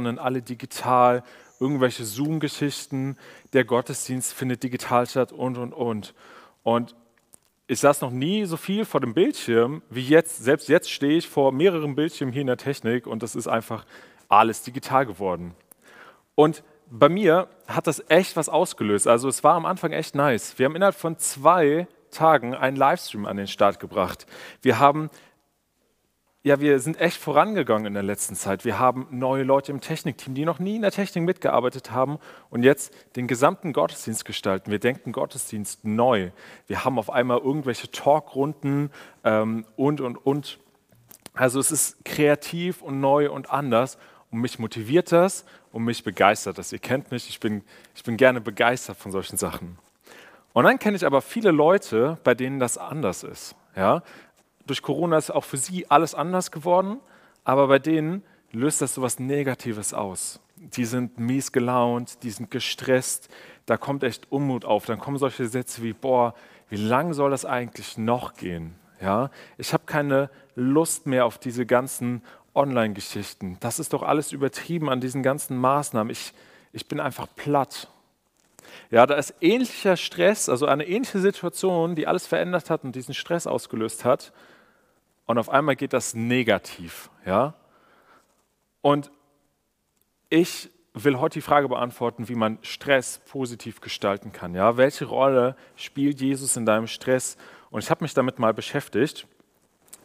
sondern alle digital, irgendwelche Zoom-Geschichten, der Gottesdienst findet digital statt und, und, und. Und ich saß noch nie so viel vor dem Bildschirm wie jetzt. Selbst jetzt stehe ich vor mehreren Bildschirmen hier in der Technik und das ist einfach alles digital geworden. Und bei mir hat das echt was ausgelöst. Also es war am Anfang echt nice. Wir haben innerhalb von zwei Tagen einen Livestream an den Start gebracht. Wir haben ja, wir sind echt vorangegangen in der letzten Zeit. Wir haben neue Leute im Technikteam, die noch nie in der Technik mitgearbeitet haben und jetzt den gesamten Gottesdienst gestalten. Wir denken Gottesdienst neu. Wir haben auf einmal irgendwelche Talkrunden ähm, und, und, und. Also es ist kreativ und neu und anders und mich motiviert das und mich begeistert das. Ihr kennt mich, ich bin, ich bin gerne begeistert von solchen Sachen. Und dann kenne ich aber viele Leute, bei denen das anders ist. Ja? Durch Corona ist auch für sie alles anders geworden, aber bei denen löst das so was Negatives aus. Die sind mies gelaunt, die sind gestresst, da kommt echt Unmut auf. Dann kommen solche Sätze wie, boah, wie lang soll das eigentlich noch gehen? Ja, ich habe keine Lust mehr auf diese ganzen Online-Geschichten. Das ist doch alles übertrieben an diesen ganzen Maßnahmen. Ich, ich bin einfach platt. Ja, da ist ähnlicher Stress, also eine ähnliche Situation, die alles verändert hat und diesen Stress ausgelöst hat und auf einmal geht das negativ. Ja? Und ich will heute die Frage beantworten, wie man Stress positiv gestalten kann. Ja? Welche Rolle spielt Jesus in deinem Stress? Und ich habe mich damit mal beschäftigt.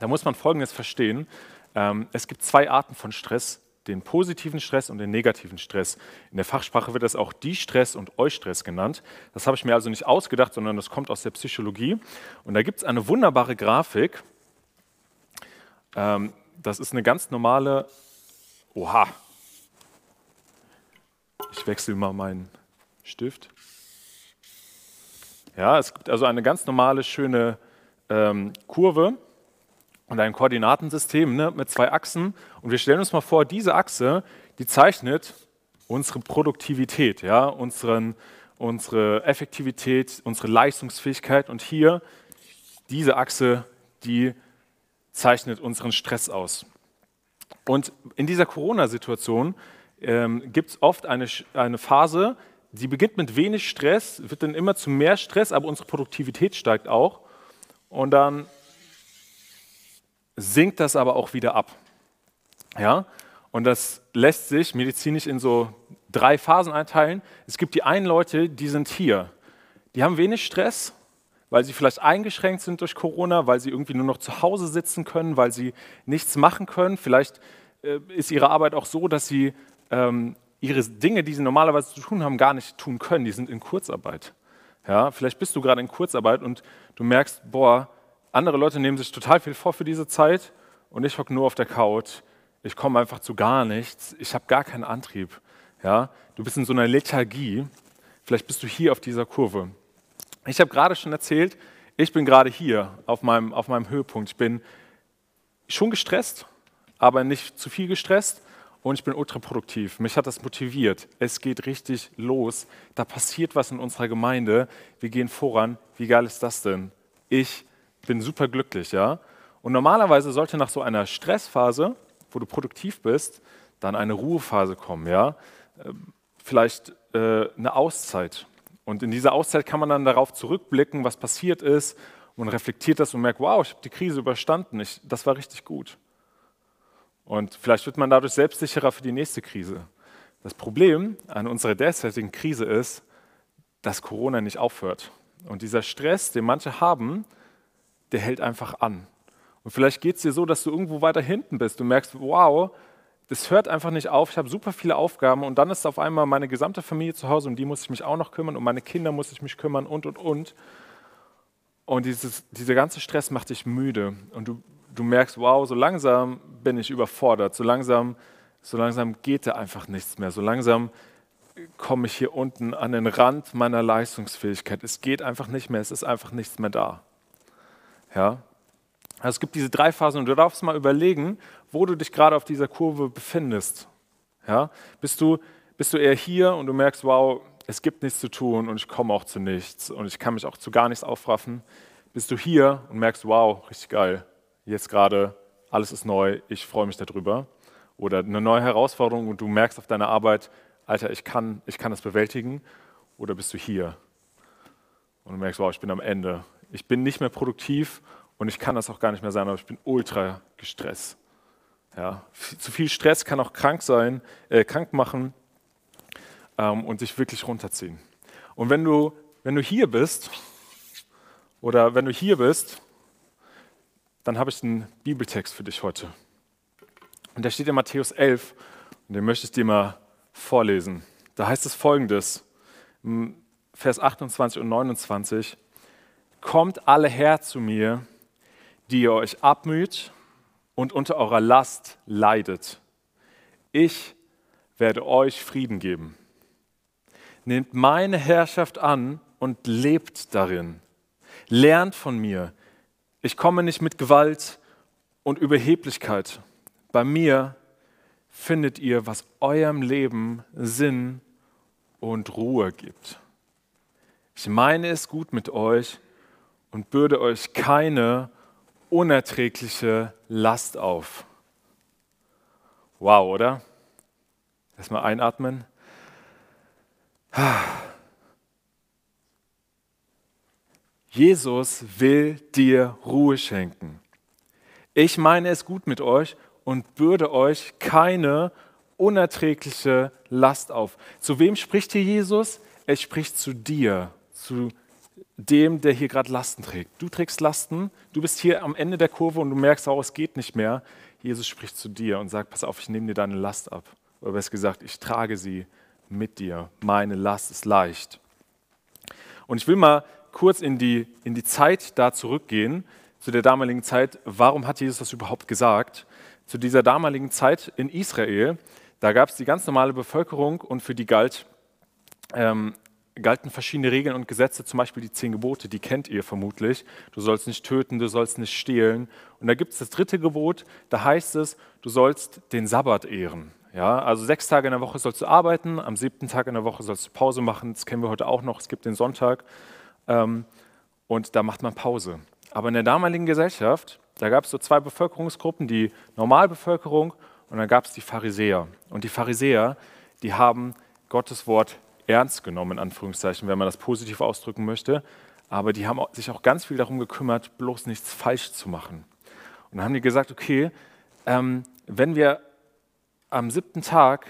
Da muss man Folgendes verstehen. Ähm, es gibt zwei Arten von Stress, den positiven Stress und den negativen Stress. In der Fachsprache wird das auch Die-Stress und Eustress genannt. Das habe ich mir also nicht ausgedacht, sondern das kommt aus der Psychologie. Und da gibt es eine wunderbare Grafik, ähm, das ist eine ganz normale. Oha. Ich wechsle mal meinen Stift. Ja, es gibt also eine ganz normale, schöne ähm, Kurve und ein Koordinatensystem ne, mit zwei Achsen. Und wir stellen uns mal vor, diese Achse, die zeichnet unsere Produktivität, ja, unseren, unsere Effektivität, unsere Leistungsfähigkeit. Und hier diese Achse, die zeichnet unseren Stress aus. Und in dieser Corona-Situation ähm, gibt es oft eine, eine Phase, die beginnt mit wenig Stress, wird dann immer zu mehr Stress, aber unsere Produktivität steigt auch. Und dann sinkt das aber auch wieder ab. Ja? Und das lässt sich medizinisch in so drei Phasen einteilen. Es gibt die einen Leute, die sind hier. Die haben wenig Stress, weil sie vielleicht eingeschränkt sind durch Corona, weil sie irgendwie nur noch zu Hause sitzen können, weil sie nichts machen können. Vielleicht äh, ist ihre Arbeit auch so, dass sie ähm, ihre Dinge, die sie normalerweise zu tun haben, gar nicht tun können. Die sind in Kurzarbeit. Ja, vielleicht bist du gerade in Kurzarbeit und du merkst, boah, andere Leute nehmen sich total viel vor für diese Zeit und ich hocke nur auf der Couch. Ich komme einfach zu gar nichts. Ich habe gar keinen Antrieb. Ja, du bist in so einer Lethargie. Vielleicht bist du hier auf dieser Kurve. Ich habe gerade schon erzählt, ich bin gerade hier auf meinem, auf meinem Höhepunkt. Ich bin schon gestresst, aber nicht zu viel gestresst und ich bin ultraproduktiv. Mich hat das motiviert. Es geht richtig los. Da passiert was in unserer Gemeinde. Wir gehen voran. Wie geil ist das denn? Ich bin super glücklich, ja? Und normalerweise sollte nach so einer Stressphase, wo du produktiv bist, dann eine Ruhephase kommen, ja? Ähm, vielleicht äh, eine Auszeit. Und in dieser Auszeit kann man dann darauf zurückblicken, was passiert ist und reflektiert das und merkt, wow, ich habe die Krise überstanden, ich, das war richtig gut. Und vielleicht wird man dadurch selbstsicherer für die nächste Krise. Das Problem an unserer derzeitigen Krise ist, dass Corona nicht aufhört. Und dieser Stress, den manche haben, der hält einfach an. Und vielleicht geht es dir so, dass du irgendwo weiter hinten bist. Du merkst, wow, das hört einfach nicht auf. Ich habe super viele Aufgaben und dann ist auf einmal meine gesamte Familie zu Hause, um die muss ich mich auch noch kümmern, um meine Kinder muss ich mich kümmern und, und, und. Und dieses, dieser ganze Stress macht dich müde und du, du merkst, wow, so langsam bin ich überfordert, so langsam, so langsam geht da einfach nichts mehr, so langsam komme ich hier unten an den Rand meiner Leistungsfähigkeit. Es geht einfach nicht mehr, es ist einfach nichts mehr da. Ja? Also es gibt diese drei Phasen und du darfst mal überlegen, wo du dich gerade auf dieser Kurve befindest. Ja? Bist, du, bist du eher hier und du merkst, wow, es gibt nichts zu tun und ich komme auch zu nichts und ich kann mich auch zu gar nichts aufraffen. Bist du hier und merkst, wow, richtig geil, jetzt gerade, alles ist neu, ich freue mich darüber. oder eine neue Herausforderung und du merkst auf deiner Arbeit, Alter, ich kann, ich kann das bewältigen? Oder bist du hier und du merkst, wow, ich bin am Ende. Ich bin nicht mehr produktiv und ich kann das auch gar nicht mehr sein, aber ich bin ultra gestresst. Ja, zu viel Stress kann auch krank sein, äh, krank machen ähm, und sich wirklich runterziehen. Und wenn du, wenn du hier bist, oder wenn du hier bist, dann habe ich einen Bibeltext für dich heute. Und der steht in Matthäus 11 und den möchte ich dir mal vorlesen. Da heißt es folgendes, Vers 28 und 29, Kommt alle her zu mir, die ihr euch abmüht und unter eurer Last leidet. Ich werde euch Frieden geben. Nehmt meine Herrschaft an und lebt darin. Lernt von mir. Ich komme nicht mit Gewalt und Überheblichkeit. Bei mir findet ihr, was eurem Leben Sinn und Ruhe gibt. Ich meine es gut mit euch und bürde euch keine unerträgliche Last auf. Wow, oder? Erstmal einatmen. Jesus will dir Ruhe schenken. Ich meine es gut mit euch und bürde euch keine unerträgliche Last auf. Zu wem spricht hier Jesus? Er spricht zu dir, zu dem, der hier gerade Lasten trägt. Du trägst Lasten, du bist hier am Ende der Kurve und du merkst auch, es geht nicht mehr. Jesus spricht zu dir und sagt, pass auf, ich nehme dir deine Last ab. Oder besser gesagt, ich trage sie mit dir. Meine Last ist leicht. Und ich will mal kurz in die, in die Zeit da zurückgehen, zu der damaligen Zeit. Warum hat Jesus das überhaupt gesagt? Zu dieser damaligen Zeit in Israel, da gab es die ganz normale Bevölkerung und für die galt, ähm, galten verschiedene Regeln und Gesetze, zum Beispiel die zehn Gebote, die kennt ihr vermutlich. Du sollst nicht töten, du sollst nicht stehlen. Und da gibt es das dritte Gebot, da heißt es, du sollst den Sabbat ehren. Ja, also sechs Tage in der Woche sollst du arbeiten, am siebten Tag in der Woche sollst du Pause machen. Das kennen wir heute auch noch. Es gibt den Sonntag ähm, und da macht man Pause. Aber in der damaligen Gesellschaft, da gab es so zwei Bevölkerungsgruppen, die Normalbevölkerung und dann gab es die Pharisäer. Und die Pharisäer, die haben Gottes Wort ernst genommen, in Anführungszeichen, wenn man das positiv ausdrücken möchte. Aber die haben sich auch ganz viel darum gekümmert, bloß nichts falsch zu machen. Und dann haben die gesagt, okay, ähm, wenn wir am siebten Tag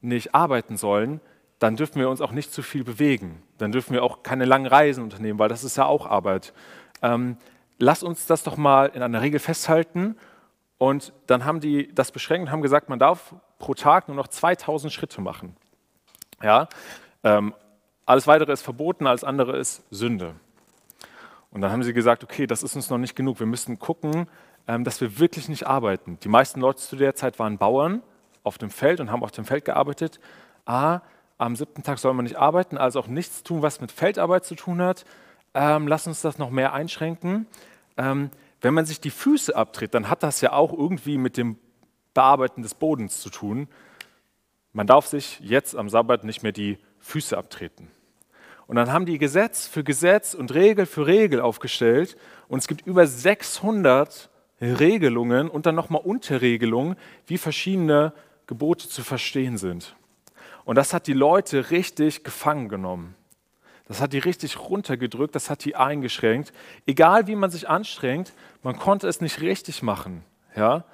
nicht arbeiten sollen, dann dürfen wir uns auch nicht zu viel bewegen. Dann dürfen wir auch keine langen Reisen unternehmen, weil das ist ja auch Arbeit. Ähm, lass uns das doch mal in einer Regel festhalten. Und dann haben die das beschränkt und haben gesagt, man darf pro Tag nur noch 2000 Schritte machen. Ja? Ähm, alles weitere ist verboten, alles andere ist Sünde. Und dann haben sie gesagt, okay, das ist uns noch nicht genug. Wir müssen gucken, ähm, dass wir wirklich nicht arbeiten. Die meisten Leute zu der Zeit waren Bauern auf dem Feld und haben auf dem Feld gearbeitet. A, am siebten Tag soll man nicht arbeiten, also auch nichts tun, was mit Feldarbeit zu tun hat. Ähm, lass uns das noch mehr einschränken. Ähm, wenn man sich die Füße abtritt, dann hat das ja auch irgendwie mit dem Bearbeiten des Bodens zu tun. Man darf sich jetzt am Sabbat nicht mehr die Füße abtreten. Und dann haben die Gesetz für Gesetz und Regel für Regel aufgestellt und es gibt über 600 Regelungen und dann nochmal Unterregelungen, wie verschiedene Gebote zu verstehen sind. Und das hat die Leute richtig gefangen genommen. Das hat die richtig runtergedrückt, das hat die eingeschränkt. Egal wie man sich anstrengt, man konnte es nicht richtig machen. Ja?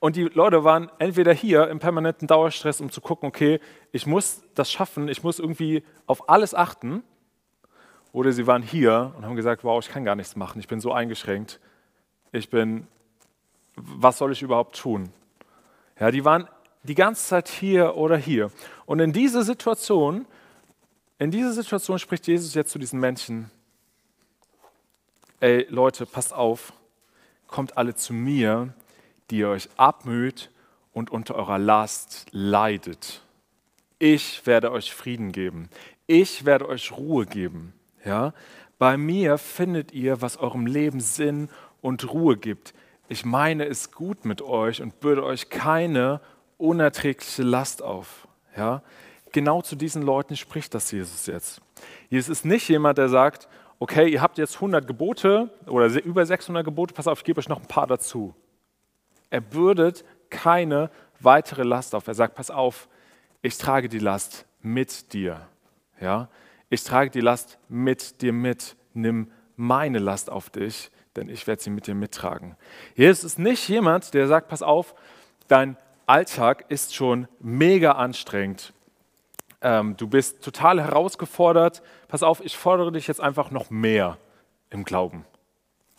Und die Leute waren entweder hier im permanenten Dauerstress, um zu gucken, okay, ich muss das schaffen, ich muss irgendwie auf alles achten. Oder sie waren hier und haben gesagt, wow, ich kann gar nichts machen, ich bin so eingeschränkt. Ich bin, was soll ich überhaupt tun? Ja, die waren die ganze Zeit hier oder hier. Und in diese Situation, in diese Situation spricht Jesus jetzt zu diesen Menschen, ey Leute, passt auf, kommt alle zu mir, die ihr euch abmüht und unter eurer Last leidet. Ich werde euch Frieden geben. Ich werde euch Ruhe geben. Ja? Bei mir findet ihr, was eurem Leben Sinn und Ruhe gibt. Ich meine es gut mit euch und bürde euch keine unerträgliche Last auf. Ja? Genau zu diesen Leuten spricht das Jesus jetzt. Jesus ist nicht jemand, der sagt, okay, ihr habt jetzt 100 Gebote oder über 600 Gebote, pass auf, ich gebe euch noch ein paar dazu. Er bürdet keine weitere Last auf. Er sagt, pass auf, ich trage die Last mit dir. Ja? Ich trage die Last mit dir mit. Nimm meine Last auf dich, denn ich werde sie mit dir mittragen. Jesus ist nicht jemand, der sagt, pass auf, dein Alltag ist schon mega anstrengend. Ähm, du bist total herausgefordert. Pass auf, ich fordere dich jetzt einfach noch mehr im Glauben.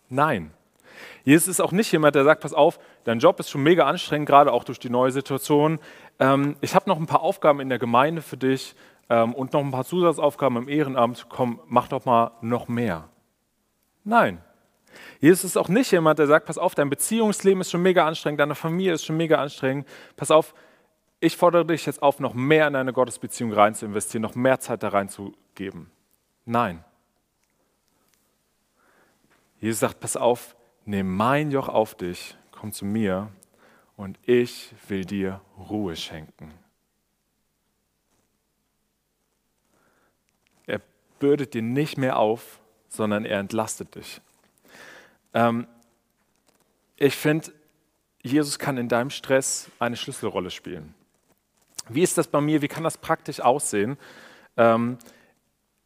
Nein. Jesus ist auch nicht jemand, der sagt, pass auf, dein Job ist schon mega anstrengend, gerade auch durch die neue Situation. Ähm, ich habe noch ein paar Aufgaben in der Gemeinde für dich ähm, und noch ein paar Zusatzaufgaben im Ehrenamt. Komm, mach doch mal noch mehr. Nein. Jesus ist auch nicht jemand, der sagt, pass auf, dein Beziehungsleben ist schon mega anstrengend, deine Familie ist schon mega anstrengend. Pass auf, ich fordere dich jetzt auf, noch mehr in deine Gottesbeziehung rein zu investieren, noch mehr Zeit da reinzugeben. Nein. Jesus sagt, pass auf, nimm mein Joch auf dich, komm zu mir und ich will dir Ruhe schenken. Er bürdet dir nicht mehr auf, sondern er entlastet dich. Ähm, ich finde, Jesus kann in deinem Stress eine Schlüsselrolle spielen. Wie ist das bei mir? Wie kann das praktisch aussehen? Ähm,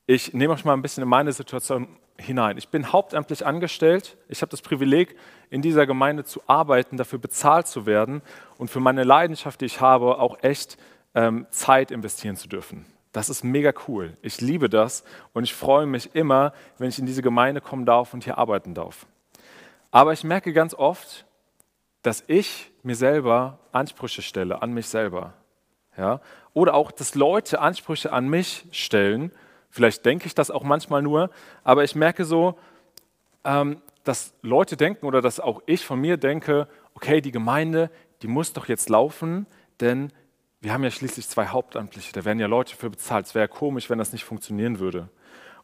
ich nehme euch mal ein bisschen in meine Situation hinein. Ich bin hauptamtlich angestellt. Ich habe das Privileg, in dieser Gemeinde zu arbeiten, dafür bezahlt zu werden und für meine Leidenschaft, die ich habe, auch echt ähm, Zeit investieren zu dürfen. Das ist mega cool. Ich liebe das und ich freue mich immer, wenn ich in diese Gemeinde kommen darf und hier arbeiten darf. Aber ich merke ganz oft, dass ich mir selber Ansprüche stelle an mich selber. Ja? Oder auch, dass Leute Ansprüche an mich stellen. Vielleicht denke ich das auch manchmal nur, aber ich merke so, ähm, dass Leute denken oder dass auch ich von mir denke, okay, die Gemeinde, die muss doch jetzt laufen, denn wir haben ja schließlich zwei Hauptamtliche, da werden ja Leute für bezahlt. Es wäre komisch, wenn das nicht funktionieren würde.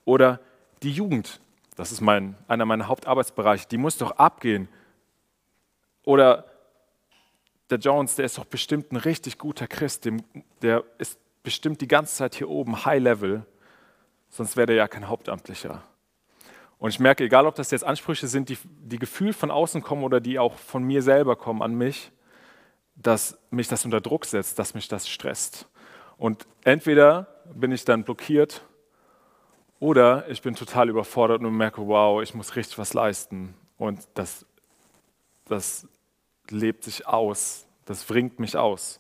Oder die Jugend, das ist mein, einer meiner Hauptarbeitsbereiche, die muss doch abgehen. Oder der Jones, der ist doch bestimmt ein richtig guter Christ, der ist bestimmt die ganze Zeit hier oben, High Level, sonst wäre der ja kein Hauptamtlicher. Und ich merke, egal ob das jetzt Ansprüche sind, die, die gefühlt von außen kommen oder die auch von mir selber kommen an mich, dass mich das unter Druck setzt, dass mich das stresst. Und entweder bin ich dann blockiert oder ich bin total überfordert und merke, wow, ich muss richtig was leisten. Und das, das lebt sich aus, das bringt mich aus.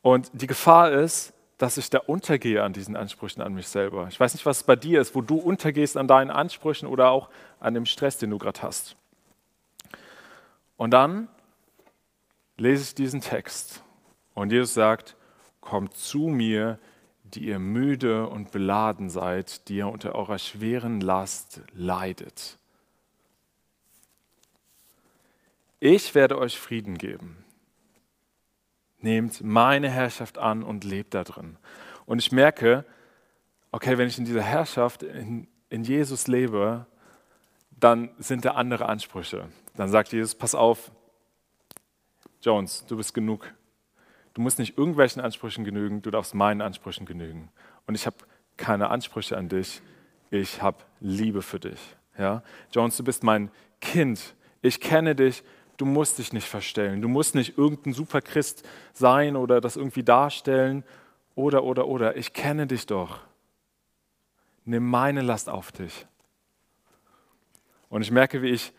Und die Gefahr ist, dass ich da untergehe an diesen Ansprüchen an mich selber. Ich weiß nicht, was bei dir ist, wo du untergehst an deinen Ansprüchen oder auch an dem Stress, den du gerade hast. Und dann lese ich diesen Text und Jesus sagt, kommt zu mir, die ihr müde und beladen seid, die ihr unter eurer schweren Last leidet. Ich werde euch Frieden geben. Nehmt meine Herrschaft an und lebt da drin. Und ich merke, okay, wenn ich in dieser Herrschaft, in, in Jesus lebe, dann sind da andere Ansprüche. Dann sagt Jesus, pass auf, Jones, du bist genug. Du musst nicht irgendwelchen Ansprüchen genügen, du darfst meinen Ansprüchen genügen. Und ich habe keine Ansprüche an dich, ich habe Liebe für dich. Ja? Jones, du bist mein Kind. Ich kenne dich, du musst dich nicht verstellen. Du musst nicht irgendein Superchrist sein oder das irgendwie darstellen. Oder, oder, oder. Ich kenne dich doch. Nimm meine Last auf dich. Und ich merke, wie ich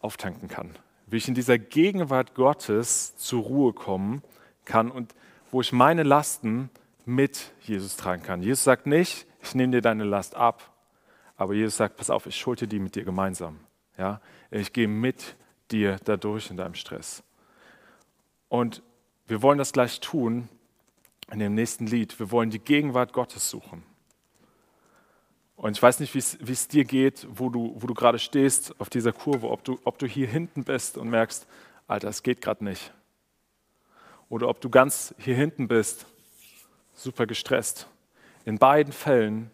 auftanken kann wie ich in dieser Gegenwart Gottes zur Ruhe kommen kann und wo ich meine Lasten mit Jesus tragen kann. Jesus sagt nicht, ich nehme dir deine Last ab, aber Jesus sagt, pass auf, ich schulte die mit dir gemeinsam. Ja? Ich gehe mit dir dadurch in deinem Stress. Und wir wollen das gleich tun in dem nächsten Lied. Wir wollen die Gegenwart Gottes suchen. Und ich weiß nicht, wie es dir geht, wo du, wo du gerade stehst auf dieser Kurve, ob du, ob du hier hinten bist und merkst, Alter, es geht gerade nicht. Oder ob du ganz hier hinten bist, super gestresst. In beiden Fällen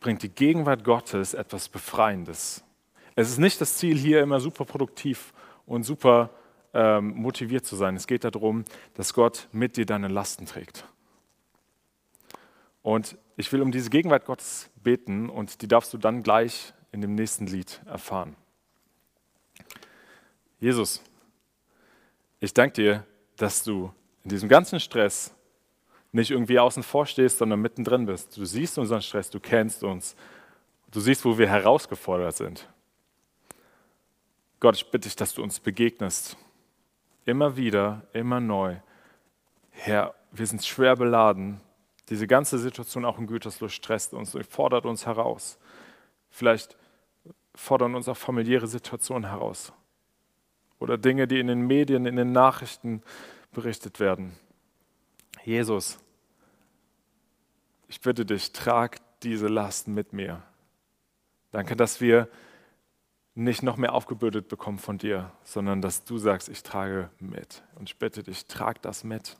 bringt die Gegenwart Gottes etwas Befreiendes. Es ist nicht das Ziel, hier immer super produktiv und super ähm, motiviert zu sein. Es geht darum, dass Gott mit dir deine Lasten trägt. Und ich will um diese Gegenwart Gottes beten und die darfst du dann gleich in dem nächsten Lied erfahren. Jesus, ich danke dir, dass du in diesem ganzen Stress nicht irgendwie außen vor stehst, sondern mittendrin bist. Du siehst unseren Stress, du kennst uns, du siehst, wo wir herausgefordert sind. Gott, ich bitte dich, dass du uns begegnest. Immer wieder, immer neu. Herr, wir sind schwer beladen. Diese ganze Situation auch in Gütersloh stresst uns und fordert uns heraus. Vielleicht fordern uns auch familiäre Situationen heraus. Oder Dinge, die in den Medien, in den Nachrichten berichtet werden. Jesus, ich bitte dich, trag diese Last mit mir. Danke, dass wir nicht noch mehr aufgebürdet bekommen von dir, sondern dass du sagst, ich trage mit. Und ich bitte dich, trag das mit.